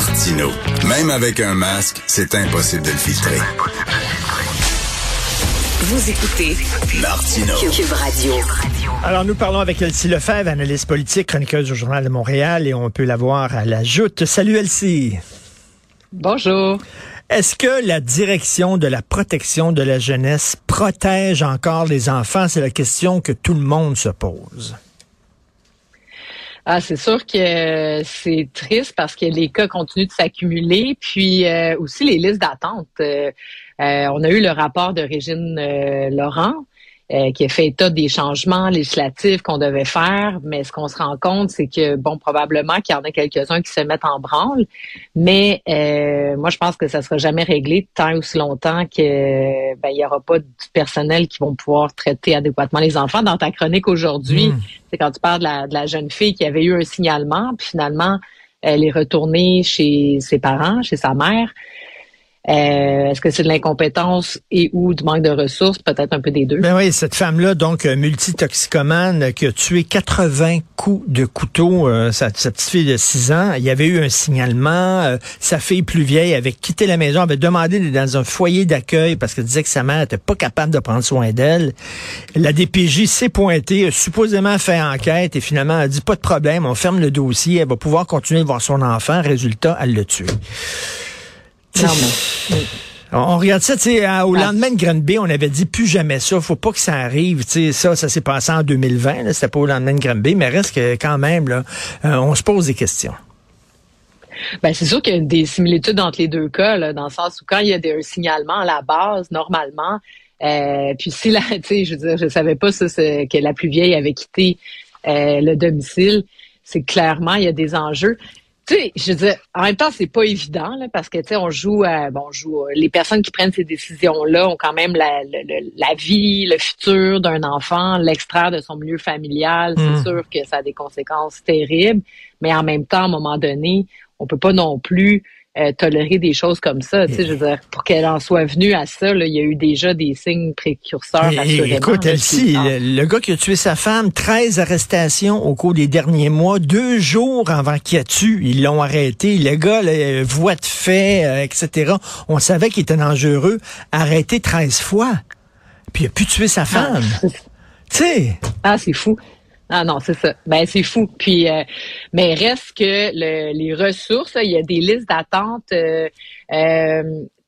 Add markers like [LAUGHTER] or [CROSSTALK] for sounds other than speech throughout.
Martino. Même avec un masque, c'est impossible de le filtrer. Vous écoutez Martino. Cube Radio. Alors, nous parlons avec Elsie Lefebvre, analyste politique, chroniqueuse au Journal de Montréal, et on peut la voir à la joute. Salut Elsie. Bonjour. Est-ce que la direction de la protection de la jeunesse protège encore les enfants? C'est la question que tout le monde se pose. Ah, c'est sûr que c'est triste parce que les cas continuent de s'accumuler, puis euh, aussi les listes d'attente. Euh, euh, on a eu le rapport de Régine Laurent euh, qui a fait état des changements législatifs qu'on devait faire, mais ce qu'on se rend compte, c'est que, bon, probablement qu'il y en a quelques-uns qui se mettent en branle, mais euh, moi, je pense que ça sera jamais réglé tant ou si longtemps que ben, il y aura pas du personnel qui vont pouvoir traiter adéquatement les enfants. Dans ta chronique aujourd'hui, hmm. c'est quand tu parles de la, de la, jeune fille qui avait eu un signalement, puis finalement, elle est retournée chez ses parents, chez sa mère. Euh, est-ce que c'est de l'incompétence et ou du manque de ressources? Peut-être un peu des deux. Ben oui, cette femme-là, donc euh, multitoxicomane, qui a tué 80 coups de couteau, euh, sa, petite fille de 6 ans, il y avait eu un signalement. sa fille plus vieille avait quitté la maison, avait demandé d'être dans un foyer d'accueil parce qu'elle disait que sa mère n'était pas capable de prendre soin d'elle. La DPJ s'est pointée, a supposément fait enquête et finalement a dit pas de problème, on ferme le dossier, elle va pouvoir continuer de voir son enfant. Résultat, elle [LAUGHS] On regarde ça, tu sais, au ah. lendemain de Granby, on avait dit plus jamais ça, faut pas que ça arrive, tu sais, ça, ça s'est passé en 2020, c'était pas au lendemain de Granby, mais reste que quand même, là, euh, on se pose des questions. Ben, c'est sûr qu'il y a des similitudes entre les deux cas, là, dans le sens où quand il y a des, un signalement à la base, normalement, euh, puis si la, [LAUGHS] tu sais, je veux dire, je savais pas ça, que la plus vieille avait quitté euh, le domicile, c'est clairement il y a des enjeux tu sais, je veux dire, en même temps, c'est pas évident, là, parce que, tu sais, on joue, à, bon, on joue, les personnes qui prennent ces décisions-là ont quand même la, la, vie, le futur d'un enfant, l'extraire de son milieu familial. C'est hmm. sûr que ça a des conséquences terribles, mais en même temps, à un moment donné, on peut pas non plus euh, tolérer des choses comme ça. Tu sais, je veux dire, pour qu'elle en soit venue à ça, là, il y a eu déjà des signes précurseurs. Et, écoute, Elsie, le, gars qui a tué sa femme, 13 arrestations au cours des derniers mois, deux jours avant qu'il a tué, ils l'ont arrêté. Le gars, là, voix de fait, euh, etc. On savait qu'il était dangereux. Arrêté 13 fois. Puis il a pu tuer sa ah. femme. tu sais. Ah, c'est fou. Ah non, c'est ça. Ben c'est fou. Puis, euh, mais reste que les ressources, il y a des listes d'attente. Euh, euh,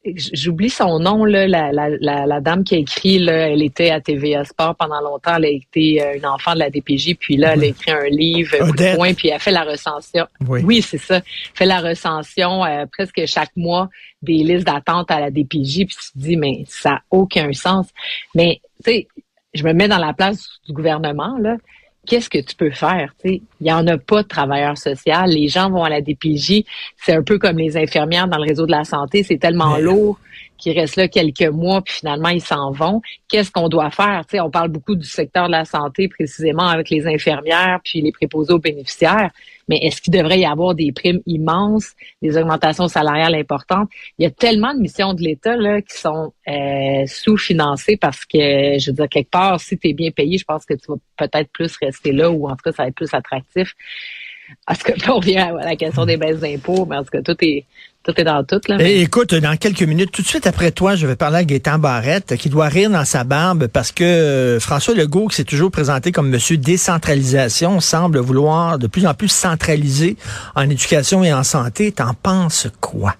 j'oublie son nom là, la, la, la, dame qui a écrit là, elle était à TVA Sport pendant longtemps, elle a été une enfant de la DPJ, puis là elle a écrit un livre coup de poing, puis elle fait la recension. Oui, c'est ça, fait la recension presque chaque mois des listes d'attente à la DPJ, puis tu te dis mais ça n'a aucun sens. Mais tu sais, je me mets dans la place du gouvernement là qu'est-ce que tu peux faire? Il n'y en a pas de travailleur social. Les gens vont à la DPJ. C'est un peu comme les infirmières dans le réseau de la santé. C'est tellement lourd qu'ils restent là quelques mois, puis finalement, ils s'en vont. Qu'est-ce qu'on doit faire? sais, on parle beaucoup du secteur de la santé, précisément avec les infirmières, puis les préposés aux bénéficiaires. Mais est-ce qu'il devrait y avoir des primes immenses, des augmentations salariales importantes? Il y a tellement de missions de l'État là qui sont euh, sous-financées parce que, je veux dire, quelque part, si tu es bien payé, je pense que tu vas peut-être plus rester là ou en tout cas, ça va être plus attractif. Est-ce que [LAUGHS] on revient à la question des baisses d'impôts, mais en tout cas, tout est tout est dans tout. Là, eh, écoute, dans quelques minutes, tout de suite après toi, je vais parler à Gaétan Barrette, qui doit rire dans sa barbe parce que euh, François Legault, qui s'est toujours présenté comme monsieur décentralisation, semble vouloir de plus en plus centraliser en éducation et en santé. T'en penses quoi?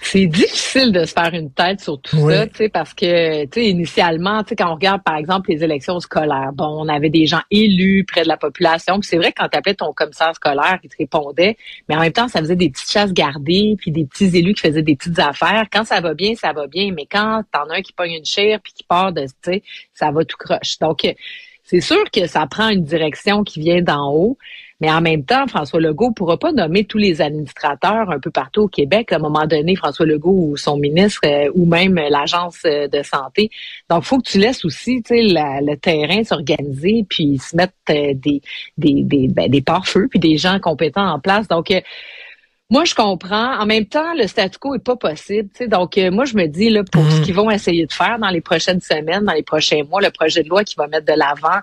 C'est difficile de se faire une tête sur tout ça, tu sais, parce que, tu sais, initialement, tu sais, quand on regarde, par exemple, les élections scolaires, bon, on avait des gens élus près de la population, puis c'est vrai quand tu appelais ton commissaire scolaire, il te répondait, mais en même temps, ça faisait des petites chasses gardées, puis des petits élus qui faisaient des petites affaires. Quand ça va bien, ça va bien, mais quand t'en as un qui pogne une chair puis qui part de, tu sais, ça va tout croche. Donc, c'est sûr que ça prend une direction qui vient d'en haut. Mais en même temps, François Legault pourra pas nommer tous les administrateurs un peu partout au Québec. À un moment donné, François Legault ou son ministre euh, ou même l'agence euh, de santé. Donc, faut que tu laisses aussi le terrain s'organiser puis se mettre euh, des des des, ben, des pare-feux puis des gens compétents en place. Donc moi, je comprends. En même temps, le statu quo est pas possible. Donc, moi, je me dis là pour ce mmh. qu'ils vont essayer de faire dans les prochaines semaines, dans les prochains mois, le projet de loi qui va mettre de l'avant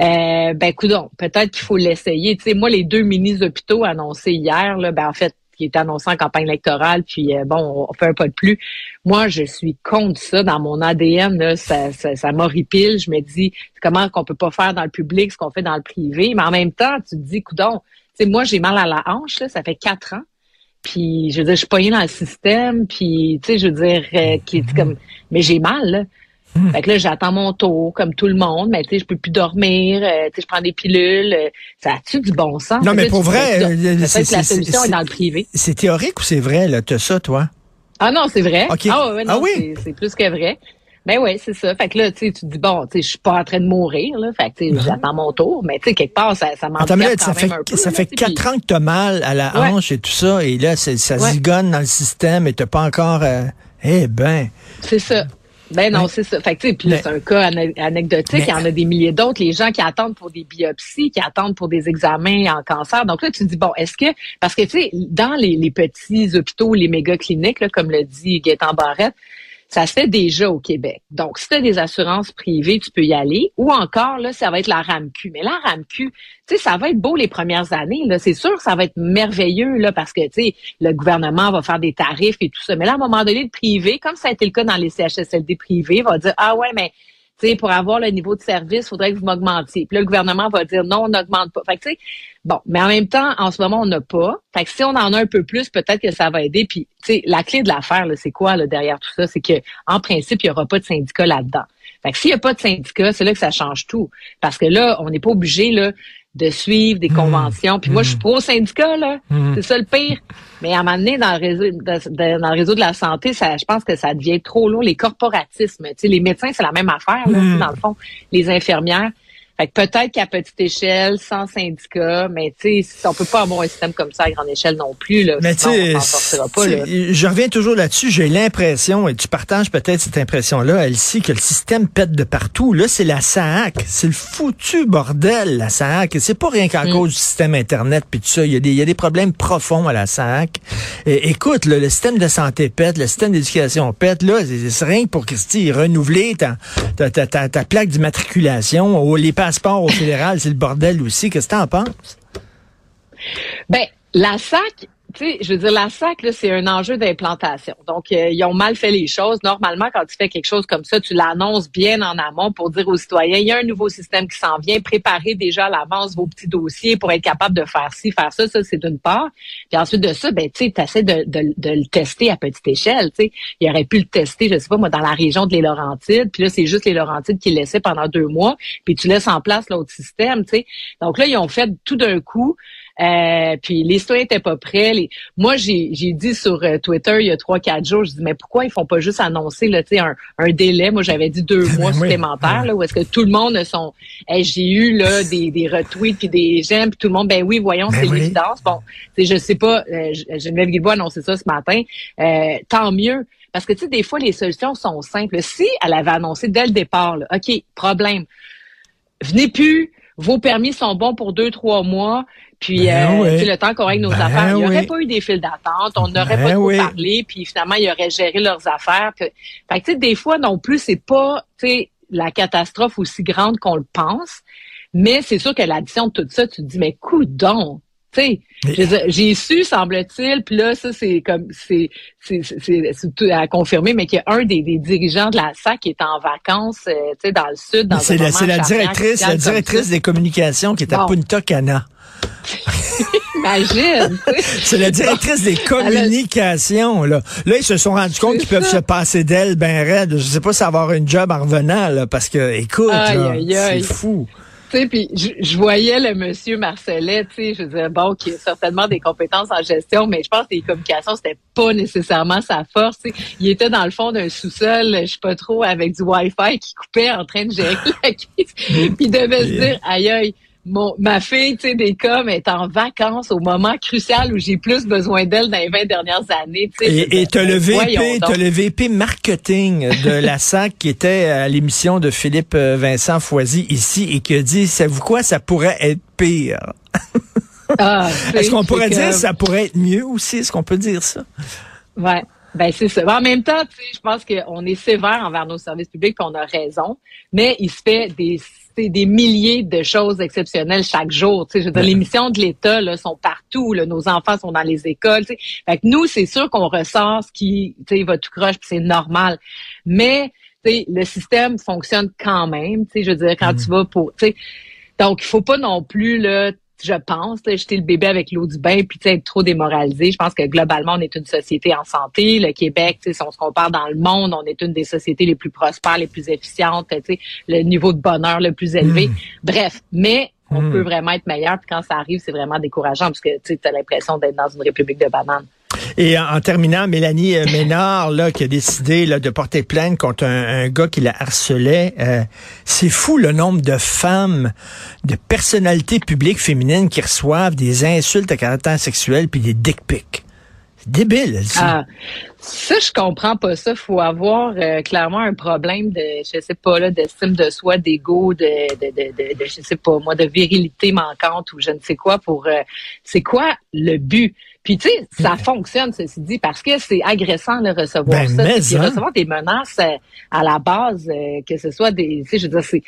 Euh, ben, coudon, peut-être qu'il faut l'essayer. Tu sais, moi, les deux mini-hôpitaux annoncés hier, là, ben, en fait, qui est annoncé en campagne électorale, puis euh, bon, on fait un pas de plus. Moi, je suis contre ça dans mon ADN. Là, ça, ça, ça m'horripile. Je me dis comment qu'on peut pas faire dans le public ce qu'on fait dans le privé? Mais en même temps, tu te dis, coudon, tu sais, moi, j'ai mal à la hanche, là, ça fait quatre ans. Puis, je veux dire, je suis poignée dans le système, puis, tu sais, je veux dire, euh, qui est comme, mais j'ai mal, là. Hmm. Fait que là, j'attends mon tour, comme tout le monde, mais tu sais, je peux plus dormir, euh, tu sais, je prends des pilules. Euh, ça a-tu du bon sens? Non, mais pour vrai, c'est, que la solution est, dans le privé. C'est théorique ou c'est vrai, là, as ça, toi? Ah non, c'est vrai. Okay. Ah, ouais, non, ah oui? C'est, plus que vrai. Ben oui, c'est ça. Fait que là, tu sais, tu te dis, bon, tu sais, je suis pas en train de mourir, là. Fait que, tu sais, j'attends mon tour. Mais, tu sais, quelque part, ça, ça ça fait, un peu, Ça fait quatre ans que t'as mal à la hanche et tout ça. Et là, ça zigonne dans le système et t'as pas encore... Euh, eh ben... C'est ça. Ben non, c'est ça. Fait que, puis c'est un cas anecdotique. Il y en a des milliers d'autres. Les gens qui attendent pour des biopsies, qui attendent pour des examens en cancer. Donc là, tu te dis, bon, est-ce que... Parce que, tu sais, dans les, les, petits hôpitaux, les méga cliniques, là, comme le dit Gaëtan Barrette, ça se fait déjà au Québec. Donc, si tu des assurances privées, tu peux y aller. Ou encore, là, ça va être la RAMQ. Mais la RAMQ, tu sais, ça va être beau les premières années. Là, c'est sûr que ça va être merveilleux là, parce que, tu sais, le gouvernement va faire des tarifs et tout ça. Mais là, à un moment donné, le privé, comme ça a été le cas dans les CHSLD privés, va dire, ah ouais, mais sais, pour avoir le niveau de service, il faudrait que vous m'augmentiez. Puis là, le gouvernement va dire non, on n'augmente pas. Fait que, bon, mais en même temps, en ce moment, on n'a pas. Fait que si on en a un peu plus, peut-être que ça va aider. Puis, tu la clé de l'affaire, c'est quoi là, derrière tout ça? C'est que, en principe, il n'y aura pas de syndicat là-dedans. Fait que s'il n'y a pas de syndicat, c'est là que ça change tout. Parce que là, on n'est pas obligé là, de suivre des mmh. conventions. Puis moi, je suis mmh. pro syndicat, là. Mmh. C'est ça le pire. Mais à un moment donné, dans le réseau de, dans le réseau de la santé, ça, je pense que ça devient trop lourd. Les corporatismes, tu sais, les médecins, c'est la même affaire, là, dans le fond. Les infirmières. Fait que peut-être qu'à petite échelle, sans syndicat, mais tu sais, on peut pas avoir un système comme ça à grande échelle non plus. Là, mais tu je reviens toujours là-dessus. J'ai l'impression, et tu partages peut-être cette impression-là, Elsie, que le système pète de partout. Là, c'est la SAC. C'est le foutu bordel, la SAC. C'est pas rien qu'à mm. cause du système Internet puis tout ça. Il y, a des, il y a des problèmes profonds à la SAC. Et, écoute, le système de santé pète, le système d'éducation pète. Là, c'est rien pour Christy, renouveler ta, ta, ta, ta, plaque d'immatriculation. Les passeport au fédéral, c'est le bordel aussi. Qu'est-ce que tu en penses? Ben, la SAC, tu sais, je veux dire, la SAC, c'est un enjeu d'implantation. Donc, euh, ils ont mal fait les choses. Normalement, quand tu fais quelque chose comme ça, tu l'annonces bien en amont pour dire aux citoyens, il y a un nouveau système qui s'en vient, préparez déjà à l'avance vos petits dossiers pour être capable de faire ci, faire ça. Ça, c'est d'une part. Puis ensuite de ça, ben, tu sais, essaies de, de, de, le tester à petite échelle. Tu sais, il aurait pu le tester, je sais pas, moi, dans la région de les Laurentides. Puis là, c'est juste les Laurentides qui laissaient pendant deux mois. Puis tu laisses en place l'autre système, tu sais. Donc là, ils ont fait tout d'un coup euh, puis les citoyens étaient pas prêts. Les... Moi, j'ai, j'ai dit sur euh, Twitter il y a trois, quatre jours, je dis mais pourquoi ils font pas juste annoncer là, un, un délai? Moi, j'avais dit deux [LAUGHS] mois supplémentaires, là, où est-ce que tout le monde sont. j'ai eu là des, des retweets puis des j'aime puis tout le monde. Ben oui, voyons, ben c'est l'évidence. Bon, je sais pas. Euh, Geneviève Guilbault a annoncé ça ce matin. Euh, tant mieux. Parce que tu sais, des fois, les solutions sont simples. Si elle avait annoncé dès le départ, là, OK, problème. Venez plus, vos permis sont bons pour deux, trois mois. Puis, ben euh, le temps qu'on règle nos ben affaires, il n'y aurait pas eu des files d'attente, on n'aurait pas ben trop parlé, puis finalement, ils auraient géré leurs affaires. Fait que, tu sais, des fois, non plus, c'est pas, tu sais, la catastrophe aussi grande qu'on le pense. Mais c'est sûr que l'addition de tout ça, tu te dis, mais coudon, tu sais, j'ai su, semble-t-il, puis là, ça, c'est comme, c'est, c'est, c'est, à confirmer, mais qu'il y a un des, des, dirigeants de la SAC qui est en vacances, euh, tu sais, dans le sud, dans C'est la, la directrice, la directrice des communications qui est à Punta Cana. [LAUGHS] Imagine. [LAUGHS] C'est la directrice des communications. Là, là ils se sont rendus compte qu'ils peuvent se passer d'elle ben raide. Je sais pas si avoir une job en revenant, là, parce que, écoute, c'est fou. Tu sais, puis je, voyais le monsieur Marcelet, tu sais, je disais, bon, qui a certainement des compétences en gestion, mais je pense que les communications, c'était pas nécessairement sa force. Il était dans le fond d'un sous-sol, je sais pas trop, avec du Wi-Fi qui coupait en train de gérer [LAUGHS] la crise. puis il devait se dire, aïe aïe, ma fille, tu sais, des coms est en vacances au moment crucial où j'ai plus besoin d'elle dans les 20 dernières années. Et tu as le VP, as le VP marketing de la [LAUGHS] SAC qui était à l'émission de Philippe euh, Vincent Foisy ici et qui a dit, savez-vous quoi, ça pourrait être pire? Ah, [LAUGHS] Est-ce qu'on pourrait dire ça pourrait être mieux aussi? Est-ce qu'on peut dire ça? Ouais. Ben c'est ça. En même temps, je pense qu'on est sévère envers nos services publics, qu'on a raison, mais il se fait des des milliers de choses exceptionnelles chaque jour. Tu sais, je veux dire, les missions de l'État là, sont partout. Là, nos enfants sont dans les écoles. Tu sais. Fait que nous, c'est sûr qu'on ressort ce qui tu sais, va tout croche, c'est normal. Mais le système fonctionne quand même. Tu sais, je veux dire, quand tu vas pour... Tu sais, donc, il faut pas non plus là, je pense, jeter le bébé avec l'eau du bain puis être trop démoralisé. Je pense que globalement, on est une société en santé. Le Québec, si on se compare dans le monde, on est une des sociétés les plus prospères, les plus efficientes, le niveau de bonheur le plus élevé. Hmm. Bref, mais on hmm. peut vraiment être meilleur. Puis quand ça arrive, c'est vraiment décourageant parce que tu as l'impression d'être dans une république de bananes. Et en, terminant, Mélanie euh, Ménard, là, qui a décidé là, de porter plainte contre un, gars qui la harcelait, euh, c'est fou le nombre de femmes, de personnalités publiques féminines qui reçoivent des insultes à caractère sexuel puis des dick pics. C'est débile, ça. Ah, ça, je comprends pas ça. Faut avoir euh, clairement un problème de, je sais pas, là, d'estime de soi, d'ego, de, de, de, de, je sais pas, moi, de virilité manquante ou je ne sais quoi pour, c'est quoi le but? Puis tu sais, ça fonctionne, ceci dit, parce que c'est agressant de recevoir ben, ça. Puis hein? recevoir des menaces euh, à la base, euh, que ce soit des. Tu sais, je veux dire, c'est.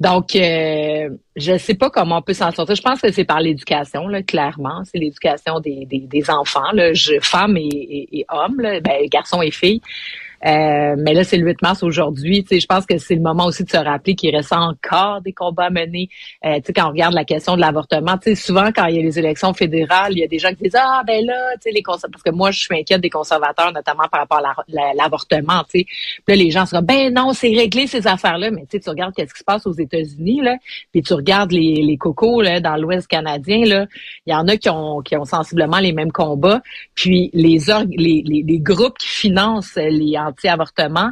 Donc, euh, je sais pas comment on peut s'en sortir. Je pense que c'est par l'éducation, là, clairement. C'est l'éducation des, des, des, enfants, là, je, femmes et, et, et hommes, là, ben, garçons et filles. Euh, mais là, c'est le 8 mars aujourd'hui. Je pense que c'est le moment aussi de se rappeler qu'il reste encore des combats à mener. Euh, quand on regarde la question de l'avortement, souvent quand il y a les élections fédérales, il y a des gens qui disent Ah ben là, les parce que moi, je suis inquiète des conservateurs, notamment par rapport à l'avortement. Puis là, les gens seront Ben non, c'est réglé ces affaires-là. Mais tu regardes qu'est-ce qui se passe aux États-Unis, là, puis tu regardes les, les cocos là, dans l'Ouest canadien, là, il y en a qui ont, qui ont sensiblement les mêmes combats. Puis les, les, les, les groupes qui financent les anti-avortement,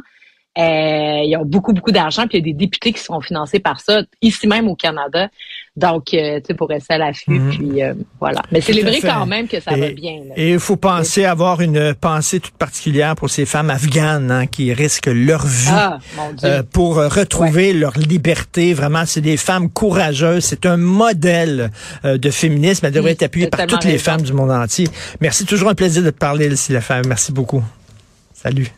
euh, ils ont beaucoup, beaucoup d'argent, puis il y a des députés qui seront financés par ça, ici même au Canada. Donc, euh, tu sais, pour rester à l'affût, mhm. puis euh, voilà. Mais célébrer quand même que ça va bien. Et il faut penser, avoir une pensée toute particulière pour ces femmes afghanes hein, qui risquent leur vie ah, pour retrouver leur liberté. Vraiment, c'est des femmes courageuses. C'est un modèle de féminisme. Elle devrait être appuyée par toutes les femmes du monde entier. Merci, toujours un plaisir de te parler, Lucie Lefebvre. Merci beaucoup. Salut.